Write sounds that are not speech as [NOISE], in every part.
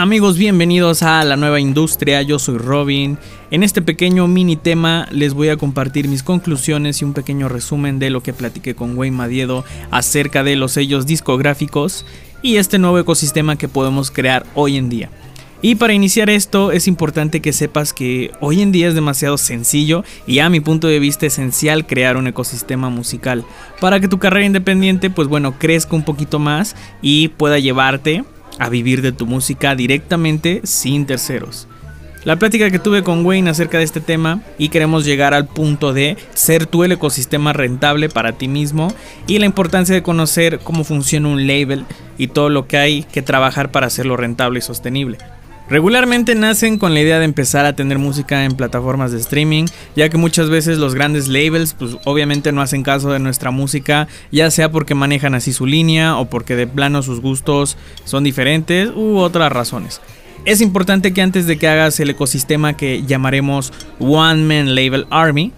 Amigos, bienvenidos a la nueva industria, yo soy Robin. En este pequeño mini tema les voy a compartir mis conclusiones y un pequeño resumen de lo que platiqué con Wayne Madiedo acerca de los sellos discográficos y este nuevo ecosistema que podemos crear hoy en día. Y para iniciar esto es importante que sepas que hoy en día es demasiado sencillo y a mi punto de vista esencial crear un ecosistema musical para que tu carrera independiente pues bueno crezca un poquito más y pueda llevarte a vivir de tu música directamente sin terceros. La plática que tuve con Wayne acerca de este tema y queremos llegar al punto de ser tú el ecosistema rentable para ti mismo y la importancia de conocer cómo funciona un label y todo lo que hay que trabajar para hacerlo rentable y sostenible. Regularmente nacen con la idea de empezar a tener música en plataformas de streaming, ya que muchas veces los grandes labels pues obviamente no hacen caso de nuestra música, ya sea porque manejan así su línea o porque de plano sus gustos son diferentes u otras razones. Es importante que antes de que hagas el ecosistema que llamaremos One Man Label Army,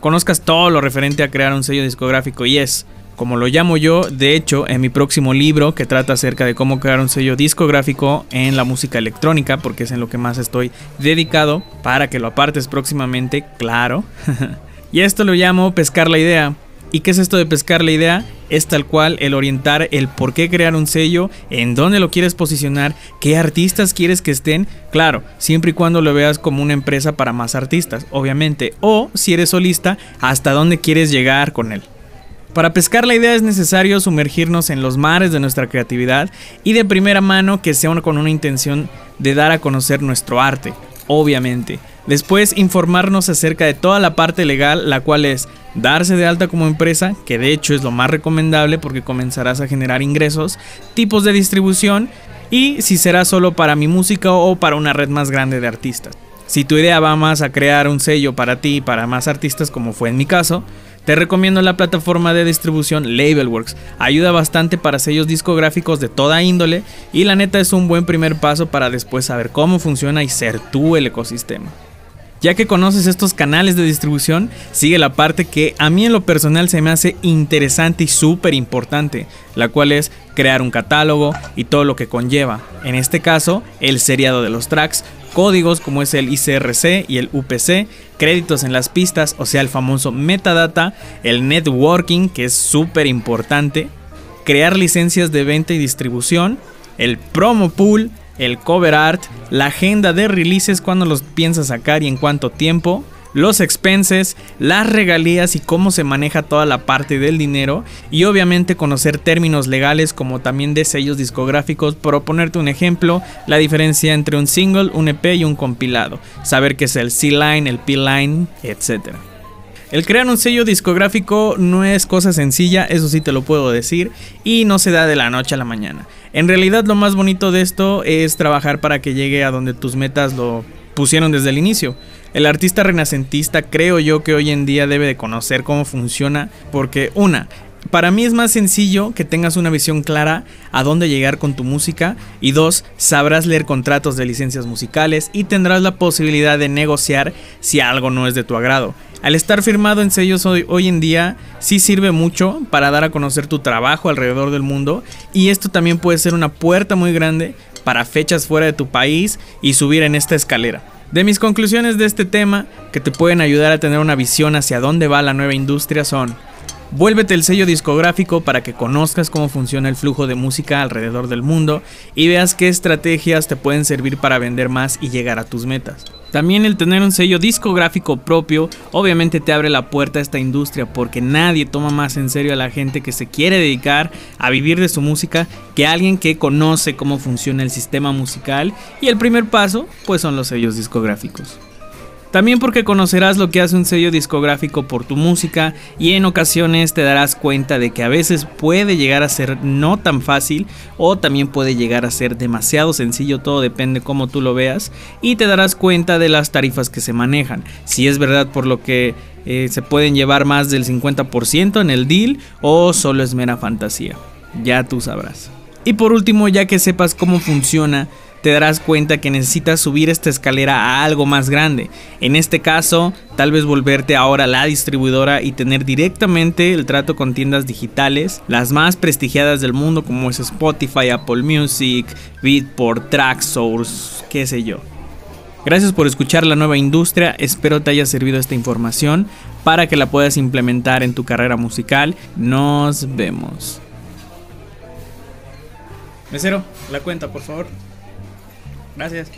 conozcas todo lo referente a crear un sello discográfico y es como lo llamo yo, de hecho, en mi próximo libro que trata acerca de cómo crear un sello discográfico en la música electrónica, porque es en lo que más estoy dedicado, para que lo apartes próximamente, claro. [LAUGHS] y esto lo llamo pescar la idea. ¿Y qué es esto de pescar la idea? Es tal cual el orientar el por qué crear un sello, en dónde lo quieres posicionar, qué artistas quieres que estén, claro, siempre y cuando lo veas como una empresa para más artistas, obviamente, o si eres solista, hasta dónde quieres llegar con él. Para pescar la idea es necesario sumergirnos en los mares de nuestra creatividad y de primera mano que sea con una intención de dar a conocer nuestro arte, obviamente. Después informarnos acerca de toda la parte legal, la cual es darse de alta como empresa, que de hecho es lo más recomendable porque comenzarás a generar ingresos, tipos de distribución y si será solo para mi música o para una red más grande de artistas. Si tu idea va más a crear un sello para ti y para más artistas como fue en mi caso, te recomiendo la plataforma de distribución Labelworks. Ayuda bastante para sellos discográficos de toda índole y la neta es un buen primer paso para después saber cómo funciona y ser tú el ecosistema. Ya que conoces estos canales de distribución, sigue la parte que a mí en lo personal se me hace interesante y súper importante, la cual es crear un catálogo y todo lo que conlleva. En este caso, el seriado de los tracks, códigos como es el ICRC y el UPC, créditos en las pistas, o sea, el famoso metadata, el networking, que es súper importante, crear licencias de venta y distribución, el promo pool, el cover art, la agenda de releases, cuando los piensas sacar y en cuánto tiempo, los expenses, las regalías y cómo se maneja toda la parte del dinero y obviamente conocer términos legales como también de sellos discográficos, por ponerte un ejemplo, la diferencia entre un single, un EP y un compilado, saber qué es el C-Line, el P-Line, etc. El crear un sello discográfico no es cosa sencilla, eso sí te lo puedo decir, y no se da de la noche a la mañana. En realidad lo más bonito de esto es trabajar para que llegue a donde tus metas lo pusieron desde el inicio. El artista renacentista creo yo que hoy en día debe de conocer cómo funciona porque una, para mí es más sencillo que tengas una visión clara a dónde llegar con tu música y dos, sabrás leer contratos de licencias musicales y tendrás la posibilidad de negociar si algo no es de tu agrado. Al estar firmado en sellos hoy, en día sí sirve mucho para dar a conocer tu trabajo alrededor del mundo y esto también puede ser una puerta muy grande para fechas fuera de tu país y subir en esta escalera. De mis conclusiones de este tema, que te pueden ayudar a tener una visión hacia dónde va la nueva industria son, vuélvete el sello discográfico para que conozcas cómo funciona el flujo de música alrededor del mundo y veas qué estrategias te pueden servir para vender más y llegar a tus metas. También el tener un sello discográfico propio obviamente te abre la puerta a esta industria porque nadie toma más en serio a la gente que se quiere dedicar a vivir de su música que alguien que conoce cómo funciona el sistema musical y el primer paso pues son los sellos discográficos. También porque conocerás lo que hace un sello discográfico por tu música y en ocasiones te darás cuenta de que a veces puede llegar a ser no tan fácil o también puede llegar a ser demasiado sencillo, todo depende cómo tú lo veas y te darás cuenta de las tarifas que se manejan. Si es verdad por lo que eh, se pueden llevar más del 50% en el deal o solo es mera fantasía. Ya tú sabrás. Y por último, ya que sepas cómo funciona te darás cuenta que necesitas subir esta escalera a algo más grande. En este caso, tal vez volverte ahora la distribuidora y tener directamente el trato con tiendas digitales, las más prestigiadas del mundo como es Spotify, Apple Music, Beatport, Tracksource, qué sé yo. Gracias por escuchar la nueva industria, espero te haya servido esta información para que la puedas implementar en tu carrera musical. Nos vemos. Mesero, la cuenta, por favor. Gracias.